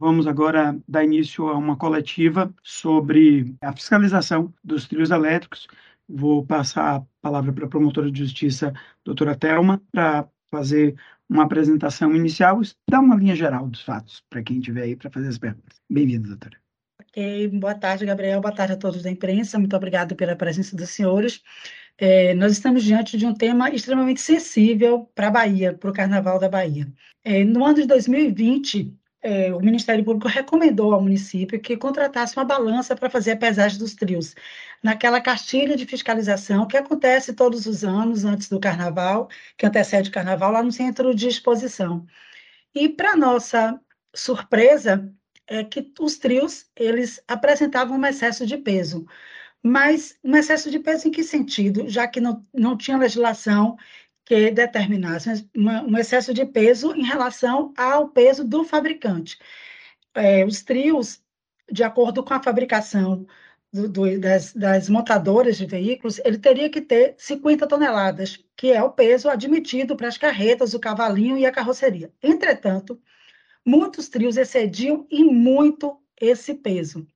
Vamos agora dar início a uma coletiva sobre a fiscalização dos trios elétricos. Vou passar a palavra para a promotora de justiça, doutora Thelma, para fazer uma apresentação inicial e dar uma linha geral dos fatos para quem estiver aí para fazer as perguntas. Bem-vinda, doutora. Ok, boa tarde, Gabriel. Boa tarde a todos da imprensa. Muito obrigada pela presença dos senhores. É, nós estamos diante de um tema extremamente sensível para a Bahia, para o Carnaval da Bahia. É, no ano de 2020, é, o Ministério Público recomendou ao município que contratasse uma balança para fazer a pesagem dos trios, naquela cartilha de fiscalização que acontece todos os anos antes do Carnaval, que antecede o Carnaval, lá no centro de exposição. E, para nossa surpresa, é que os trios eles apresentavam um excesso de peso. Mas um excesso de peso em que sentido? Já que não, não tinha legislação que determinasse um excesso de peso em relação ao peso do fabricante. É, os trios, de acordo com a fabricação do, do, das, das, montadoras de veículos, ele teria que ter 50 toneladas, que é o peso admitido para as carretas, o cavalinho e a carroceria. Entretanto, muitos trios excediam e muito esse peso.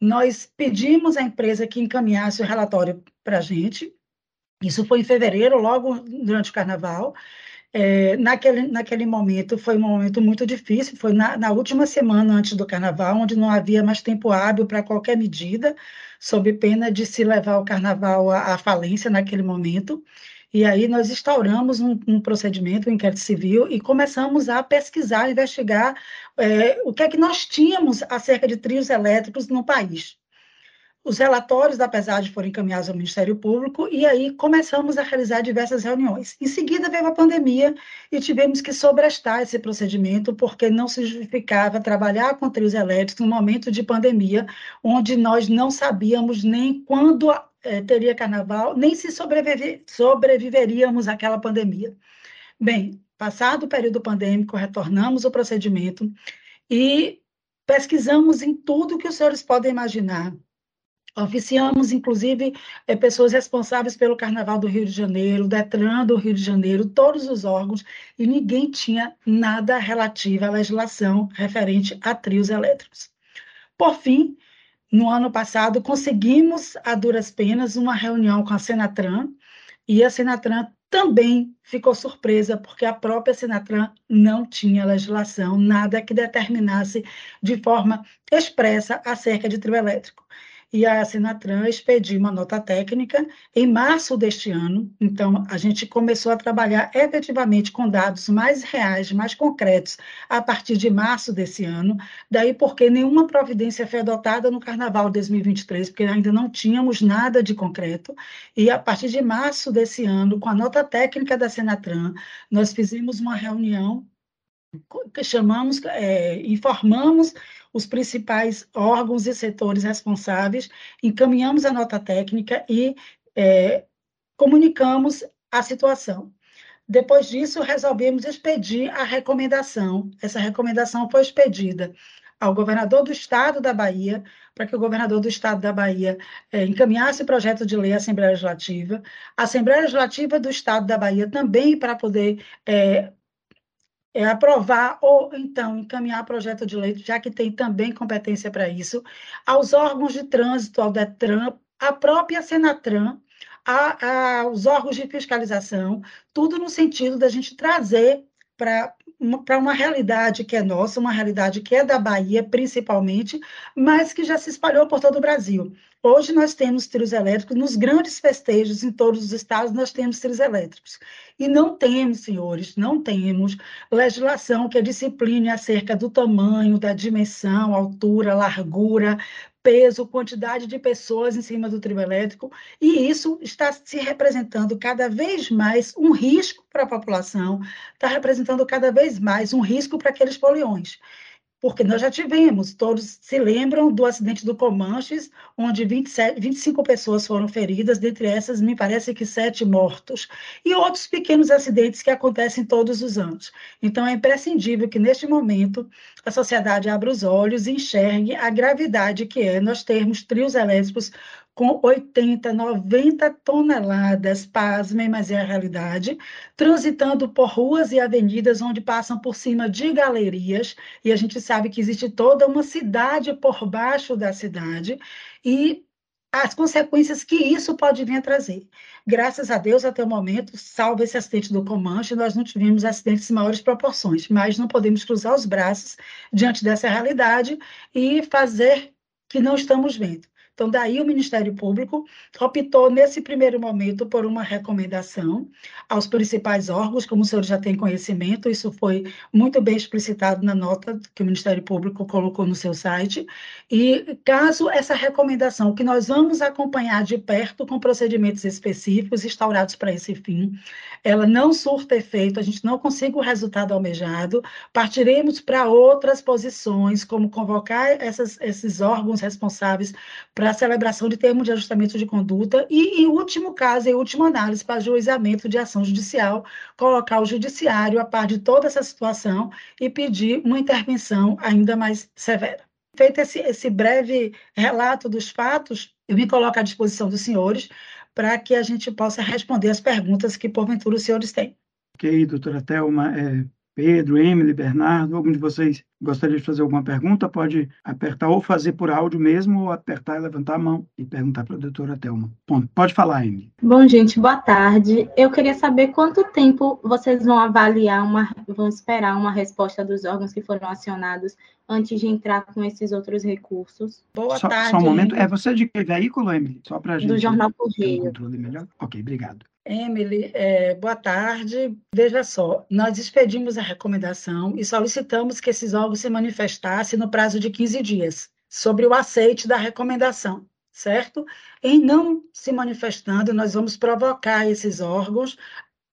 Nós pedimos à empresa que encaminhasse o relatório para a gente. Isso foi em fevereiro, logo durante o carnaval. É, naquele, naquele momento foi um momento muito difícil, foi na, na, última semana antes do carnaval, onde não havia mais tempo hábil para qualquer medida, sob pena de se levar o carnaval à, à falência naquele momento. E aí nós instauramos um, um, procedimento, um inquérito civil, e começamos a pesquisar, investigar é, o que é que nós tínhamos acerca de trios elétricos no país. Os relatórios da pesagem foram encaminhados ao Ministério Público e aí começamos a realizar diversas reuniões. Em seguida veio a pandemia e tivemos que sobrestar esse procedimento porque não se justificava trabalhar com trios elétricos no momento de pandemia, onde nós não sabíamos nem quando é, teria carnaval, nem se sobreviver, sobreviveríamos àquela pandemia. Bem, passado o período pandêmico, retornamos o procedimento e pesquisamos em tudo que os senhores podem imaginar. Oficiamos, inclusive, é, pessoas responsáveis pelo Carnaval do Rio de Janeiro, Detran do Rio de Janeiro, todos os órgãos, e ninguém tinha nada relativo à legislação referente a trios elétricos. Por fim, no ano passado, conseguimos, a duras penas, uma reunião com a Senatran, e a Senatran também ficou surpresa, porque a própria Senatran não tinha legislação, nada que determinasse de forma expressa acerca de trio elétrico e a Sinatran expediu uma nota técnica em março deste ano. Então, a gente começou a trabalhar efetivamente com dados mais reais, mais concretos, a partir de março desse ano. Daí porque nenhuma providência foi adotada no Carnaval de 2023, porque ainda não tínhamos nada de concreto. E a partir de março desse ano, com a nota técnica da Senatran, nós fizemos uma reunião que chamamos, é, informamos os principais órgãos e setores responsáveis, encaminhamos a nota técnica e é, comunicamos a situação. Depois disso, resolvemos expedir a recomendação. Essa recomendação foi expedida ao governador do estado da Bahia, para que o governador do estado da Bahia é, encaminhasse o projeto de lei à Assembleia Legislativa, a Assembleia Legislativa do estado da Bahia também para poder é, é, aprovar ou então encaminhar projeto de lei, já que tem também competência para isso, aos órgãos de trânsito, ao DETRAN, à própria Senatran, a, aos órgãos de fiscalização, tudo no sentido da gente trazer para para uma realidade que é nossa, uma realidade que é da Bahia, principalmente, mas que já se espalhou por todo o Brasil. Hoje nós temos trios elétricos, nos grandes festejos em todos os estados nós temos trios elétricos. E não temos, senhores, não temos legislação que discipline acerca do tamanho, da dimensão, altura, largura, peso, quantidade de pessoas em cima do trio elétrico, e isso está se representando cada vez mais um risco para a população, está representando cada vez mais um risco para aqueles poliões porque nós já tivemos, todos se lembram do acidente do Comanches, onde 27, 25 pessoas foram feridas, dentre essas, me parece que sete mortos, e outros pequenos acidentes que acontecem todos os anos. Então, é imprescindível que, neste momento, a sociedade abra os olhos e enxergue a gravidade que é nós termos trios elétricos com 80, 90 toneladas, pasmem, mas é a realidade, transitando por ruas e avenidas onde passam por cima de galerias, e a gente sabe que existe toda uma cidade por baixo da cidade, e as consequências que isso pode vir a trazer. Graças a Deus, até o momento, salvo esse acidente do Comanche, nós não tivemos acidentes de maiores proporções, mas não podemos cruzar os braços diante dessa realidade e fazer que não estamos vendo. Então, daí o Ministério Público optou, nesse primeiro momento, por uma recomendação aos principais órgãos, como o senhor já tem conhecimento, isso foi muito bem explicitado na nota que o Ministério Público colocou no seu site. E caso essa recomendação, que nós vamos acompanhar de perto com procedimentos específicos instaurados para esse fim, ela não surta efeito, a gente não consiga o resultado almejado, partiremos para outras posições, como convocar essas, esses órgãos responsáveis para para a celebração de termo de ajustamento de conduta e, em último caso, em última análise, para ajuizamento de ação judicial, colocar o judiciário a par de toda essa situação e pedir uma intervenção ainda mais severa. Feito esse, esse breve relato dos fatos, eu me coloco à disposição dos senhores para que a gente possa responder as perguntas que, porventura, os senhores têm. Ok, doutora Thelma. É, Pedro, Emily, Bernardo, algum de vocês gostaria de fazer alguma pergunta, pode apertar ou fazer por áudio mesmo, ou apertar e levantar a mão e perguntar para a doutora Thelma. Bom, pode falar, Emily. Bom, gente, boa tarde. Eu queria saber quanto tempo vocês vão avaliar, uma, vão esperar uma resposta dos órgãos que foram acionados antes de entrar com esses outros recursos. Boa só, tarde. Só um momento. É você de que veículo, Emily? Só para a gente... Do Jornal Correio. Um controle melhor? Ok, obrigado. Emily, é, boa tarde. Veja só, nós expedimos a recomendação e solicitamos que esses órgãos se manifestassem no prazo de 15 dias sobre o aceite da recomendação, certo? Em não se manifestando, nós vamos provocar esses órgãos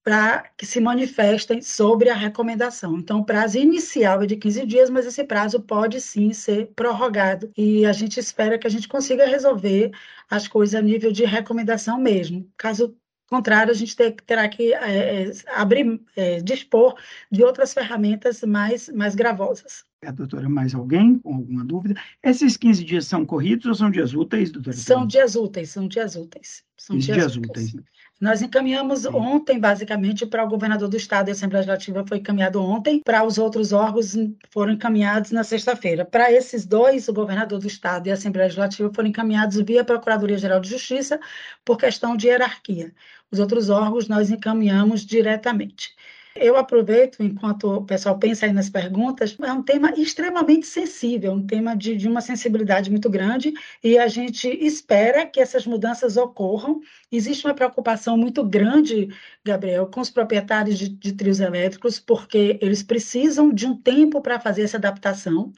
para que se manifestem sobre a recomendação. Então, o prazo inicial é de 15 dias, mas esse prazo pode sim ser prorrogado. E a gente espera que a gente consiga resolver as coisas a nível de recomendação mesmo. Caso contrário, a gente ter, terá que é, é, abrir, é, dispor de outras ferramentas mais, mais gravosas. A doutora, mais alguém com alguma dúvida? Esses 15 dias são corridos ou são dias úteis, doutora? São dias úteis, são dias úteis. São dias, dias úteis. úteis. Nós encaminhamos Sim. ontem, basicamente, para o governador do estado, e a Assembleia Legislativa foi encaminhado ontem, para os outros órgãos foram encaminhados na sexta-feira. Para esses dois, o governador do estado e a Assembleia Legislativa foram encaminhados via Procuradoria-Geral de Justiça por questão de hierarquia. Os outros órgãos nós encaminhamos diretamente. Eu aproveito, enquanto o pessoal pensa aí nas perguntas, é um tema extremamente sensível, um tema de, de uma sensibilidade muito grande, e a gente espera que essas mudanças ocorram. Existe uma preocupação muito grande, Gabriel, com os proprietários de, de trios elétricos, porque eles precisam de um tempo para fazer essa adaptação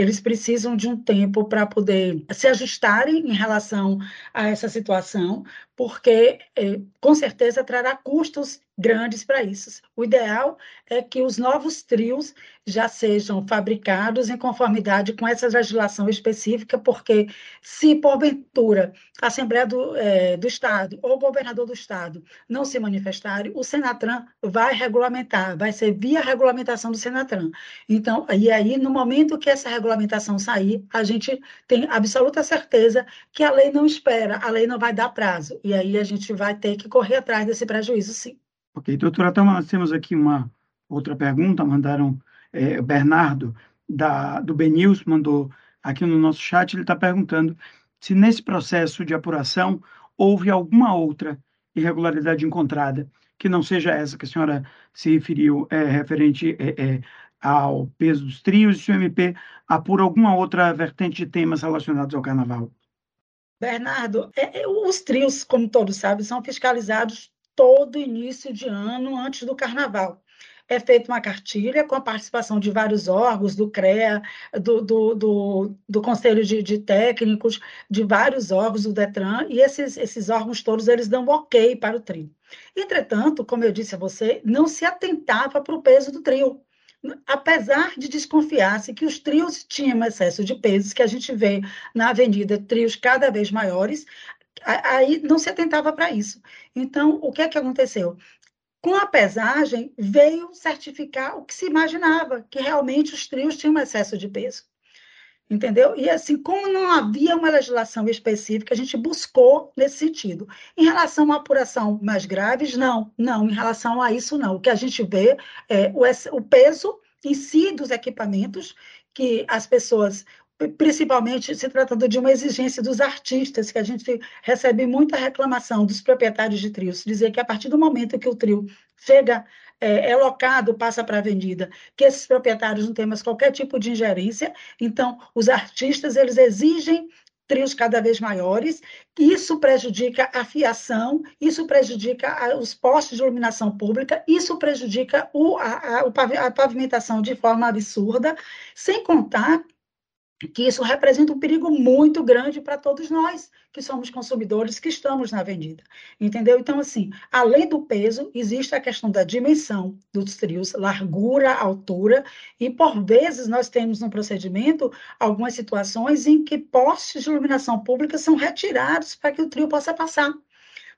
eles precisam de um tempo para poder se ajustarem em relação a essa situação, porque eh, com certeza trará custos grandes para isso. O ideal é que os novos trios já sejam fabricados em conformidade com essa legislação específica, porque se porventura a Assembleia do, é, do Estado ou o governador do Estado não se manifestarem, o Senatran vai regulamentar, vai ser via regulamentação do Senatran. Então, e aí, no momento que essa regulamentação sair, a gente tem absoluta certeza que a lei não espera, a lei não vai dar prazo, e aí a gente vai ter que correr atrás desse prejuízo, sim. Ok, doutora, então nós temos aqui uma outra pergunta, mandaram é, o Bernardo, da, do BNews, mandou aqui no nosso chat, ele está perguntando se nesse processo de apuração houve alguma outra irregularidade encontrada, que não seja essa que a senhora se referiu, é, referente é, é, ao peso dos trios, se o MP apura alguma outra vertente de temas relacionados ao carnaval. Bernardo, é, é, os trios, como todos sabem, são fiscalizados todo início de ano antes do carnaval. É feita uma cartilha com a participação de vários órgãos, do CREA, do, do, do, do Conselho de, de, Técnicos, de vários órgãos do DETRAN, e esses, esses órgãos todos eles dão ok para o trio. Entretanto, como eu disse a você, não se atentava para o peso do trio apesar de desconfiar-se que os trios tinham excesso de pesos, que a gente vê na avenida trios cada vez maiores, aí não se atentava para isso. Então, o que é que aconteceu? Com a pesagem, veio certificar o que se imaginava, que realmente os trios tinham excesso de peso. entendeu? E assim, como não havia uma legislação específica, a gente buscou nesse sentido. Em relação à apuração mais graves, não, não, em relação a isso, não. O que a gente vê é o, o peso em si dos equipamentos que as pessoas principalmente se tratando de uma exigência dos artistas, que a gente recebe muita reclamação dos proprietários de trios, dizer que a partir do momento que o trio chega, é, é locado, passa para a avenida, que esses proprietários não têm mais qualquer tipo de ingerência, então os artistas, eles exigem trios cada vez maiores, isso prejudica a fiação, isso prejudica os postes de iluminação pública, isso prejudica o, a, a pavimentação de forma absurda, sem contar que isso representa um perigo muito grande para todos nós que somos consumidores que estamos na avenida, entendeu? Então, assim, além do peso, existe a questão da dimensão dos trios, largura, altura, e por vezes nós temos no procedimento algumas situações em que postes de iluminação pública são retirados para que o trio possa passar.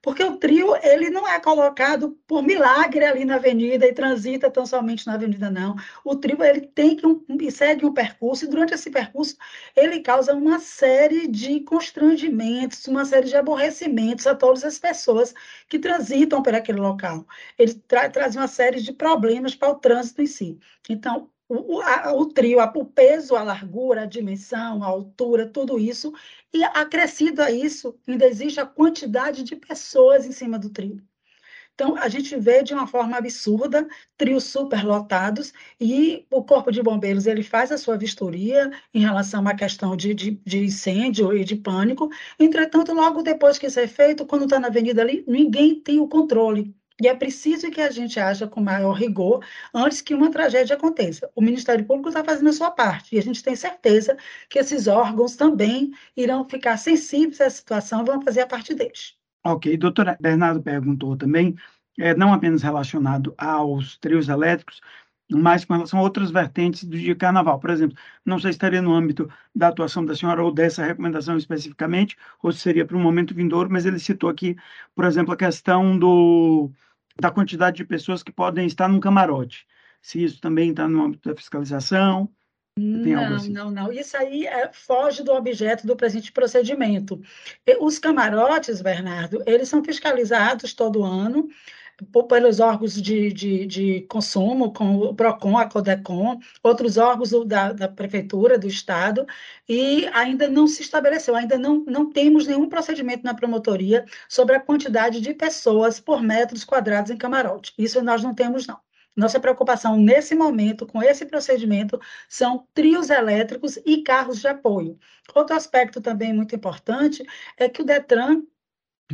Porque o trio, ele não é colocado por milagre ali na avenida e transita tão somente na avenida, não. O trio, ele tem que um, segue um percurso, e durante esse percurso, ele causa uma série de constrangimentos, uma série de aborrecimentos a todas as pessoas que transitam por aquele local. Ele tra traz uma série de problemas para o trânsito em si. Então, o, a, o trio, a, o peso, a largura, a dimensão, a altura, tudo isso, e acrescido a isso, ainda existe a quantidade de pessoas em cima do trio. Então, a gente vê de uma forma absurda trios superlotados e o Corpo de Bombeiros ele faz a sua vistoria em relação à questão de, de, de incêndio e de pânico. Entretanto, logo depois que isso é feito, quando está na avenida ali, ninguém tem o controle. E é preciso que a gente haja com maior rigor antes que uma tragédia aconteça. O Ministério Público está fazendo a sua parte e a gente tem certeza que esses órgãos também irão ficar sensíveis à situação e vão fazer a parte deles. Ok, doutora Bernardo perguntou também, é, não apenas relacionado aos trios elétricos, mas com relação a outras vertentes do dia carnaval. Por exemplo, não sei se estaria no âmbito da atuação da senhora ou dessa recomendação especificamente, ou se seria para um momento vindouro, mas ele citou aqui, por exemplo, a questão do da quantidade de pessoas que podem estar num camarote. Se isso também está no âmbito da fiscalização. Não, assim. não, não. Isso aí é, foge do objeto do presente procedimento. Os camarotes, Bernardo, eles são fiscalizados todo ano pelos órgãos de, de, de, consumo, com o PROCON, a CODECON, outros órgãos da, da Prefeitura, do Estado, e ainda não se estabeleceu, ainda não, não temos nenhum procedimento na promotoria sobre a quantidade de pessoas por metros quadrados em camarote. Isso nós não temos, não. Nossa preocupação nesse momento, com esse procedimento, são trios elétricos e carros de apoio. Outro aspecto também muito importante é que o Detran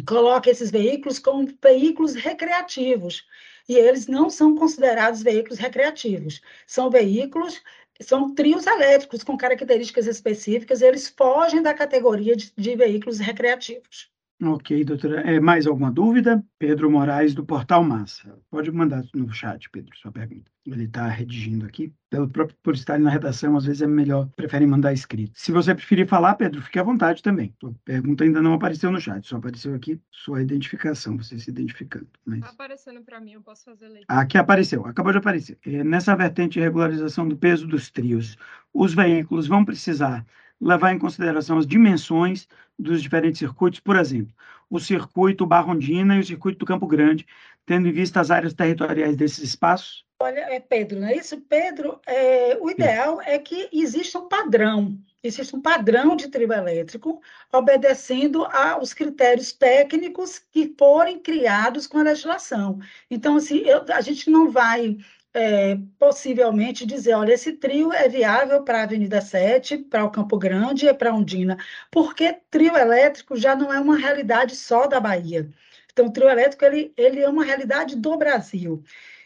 coloca esses veículos como veículos recreativos. E eles não são considerados veículos recreativos. São veículos, são trios elétricos com características específicas, eles fogem da categoria de, de veículos recreativos. Ok, doutora. É, mais alguma dúvida? Pedro Moraes, do Portal Massa. Pode mandar no chat, Pedro, sua pergunta. Ele está redigindo aqui. Pelo próprio, por estar na redação, às vezes é melhor, preferem mandar escrito. Se você preferir falar, Pedro, fique à vontade também. Sua pergunta ainda não apareceu no chat, só apareceu aqui sua identificação, você se identificando. Mas... Tá aparecendo para mim, eu posso fazer leitura. Aqui apareceu, acabou de aparecer. É, nessa vertente de regularização do peso dos trios, os veículos vão precisar levar em consideração as dimensões dos diferentes circuitos, por exemplo, o circuito Barrondina e o circuito do Campo Grande, tendo em vista as áreas territoriais desses espaços? Olha, é Pedro, não é isso? Pedro, é, o ideal é que exista um padrão, existe um padrão de trio elétrico, obedecendo aos critérios técnicos que forem criados com a legislação. Então, assim, eu, a gente não vai é, possivelmente dizer, olha, esse trio é viável para a Avenida 7, para o Campo Grande e para Ondina, porque trio elétrico já não é uma realidade só da Bahia. Então, o trio elétrico ele, ele é uma realidade do Brasil.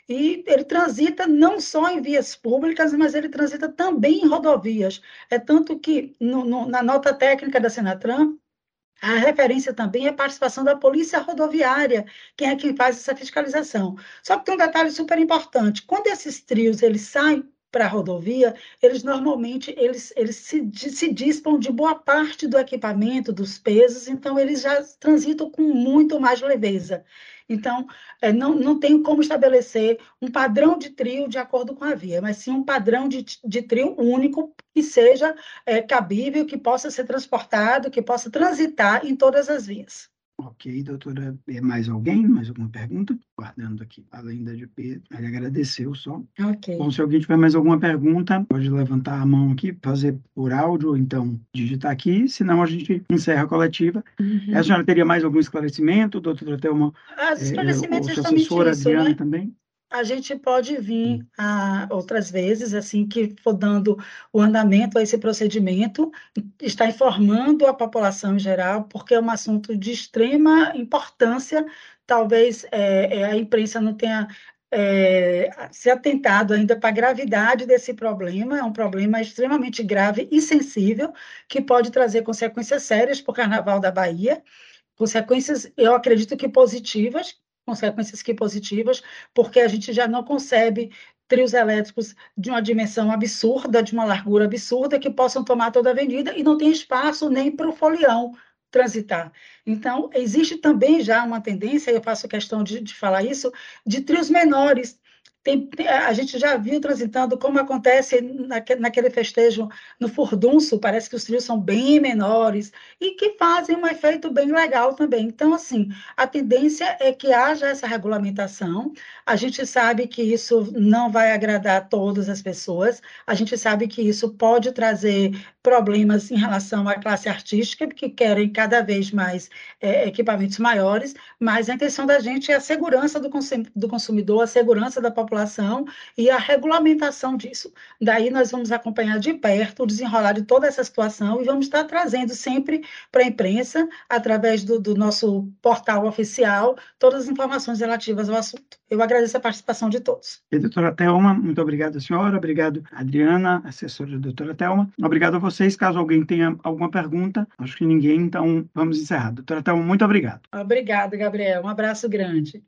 E ele transita não só em vias públicas, mas ele transita também em rodovias. É tanto que, no, no, na nota técnica da Senatran, a referência também é a participação da Polícia Rodoviária, quem é quem faz essa fiscalização. Só que tem um detalhe super importante: quando esses trios eles saem para a rodovia, eles normalmente eles, eles se, se dispam de boa parte do equipamento, dos pesos, então eles já transitam com muito mais leveza. Então, é, não, não tenho como estabelecer um padrão de trio de acordo com a via, mas sim um padrão de, de trio único que seja é, cabível, que possa ser transportado, que possa transitar em todas as vias. Ok, doutora. É mais alguém? Mais alguma pergunta? Guardando aqui, além da de Pedro. Ele agradeceu só. Ok. Bom, se alguém tiver mais alguma pergunta, pode levantar a mão aqui, fazer por áudio, ou então digitar aqui, senão a gente encerra a coletiva. Uhum. A senhora teria mais algum esclarecimento, doutora Thelma? As é, esclarecimentos é, justamente assessora isso, Adriana né? também? A gente pode vir a, outras vezes, assim que for dando o andamento a esse procedimento, está informando a população em geral, porque é um assunto de extrema importância. Talvez é, é a imprensa não tenha é, se atentado ainda para a gravidade desse problema, é um problema extremamente grave e sensível, que pode trazer consequências sérias para o Carnaval da Bahia, consequências, eu acredito que positivas, consequências que positivas, porque a gente já não concebe trios elétricos de uma dimensão absurda, de uma largura absurda, que possam tomar toda a avenida e não tem espaço nem para o folião transitar. Então, existe também já uma tendência, eu faço questão de, de falar isso, de trios menores, tem, a gente já viu transitando como acontece naque, naquele festejo no furdunço, parece que os trios são bem menores e que fazem um efeito bem legal também. Então, assim, a tendência é que haja essa regulamentação. A gente sabe que isso não vai agradar todas as pessoas, a gente sabe que isso pode trazer problemas em relação à classe artística, que querem cada vez mais é, equipamentos maiores, mas a intenção da gente é a segurança do, do consumidor, a segurança da população população e a regulamentação disso. Daí nós vamos acompanhar de perto o desenrolar de toda essa situação e vamos estar trazendo sempre para a imprensa, através do, do nosso portal oficial, todas as informações relativas ao assunto. Eu agradeço a participação de todos. E, doutora Thelma, muito obrigado, senhora. Obrigado, Adriana, assessora da doutora Thelma. Obrigado a vocês. Caso alguém tenha alguma pergunta, acho que ninguém, então vamos encerrar. Doutora Thelma, muito obrigado. Obrigada, Gabriel. Um abraço grande.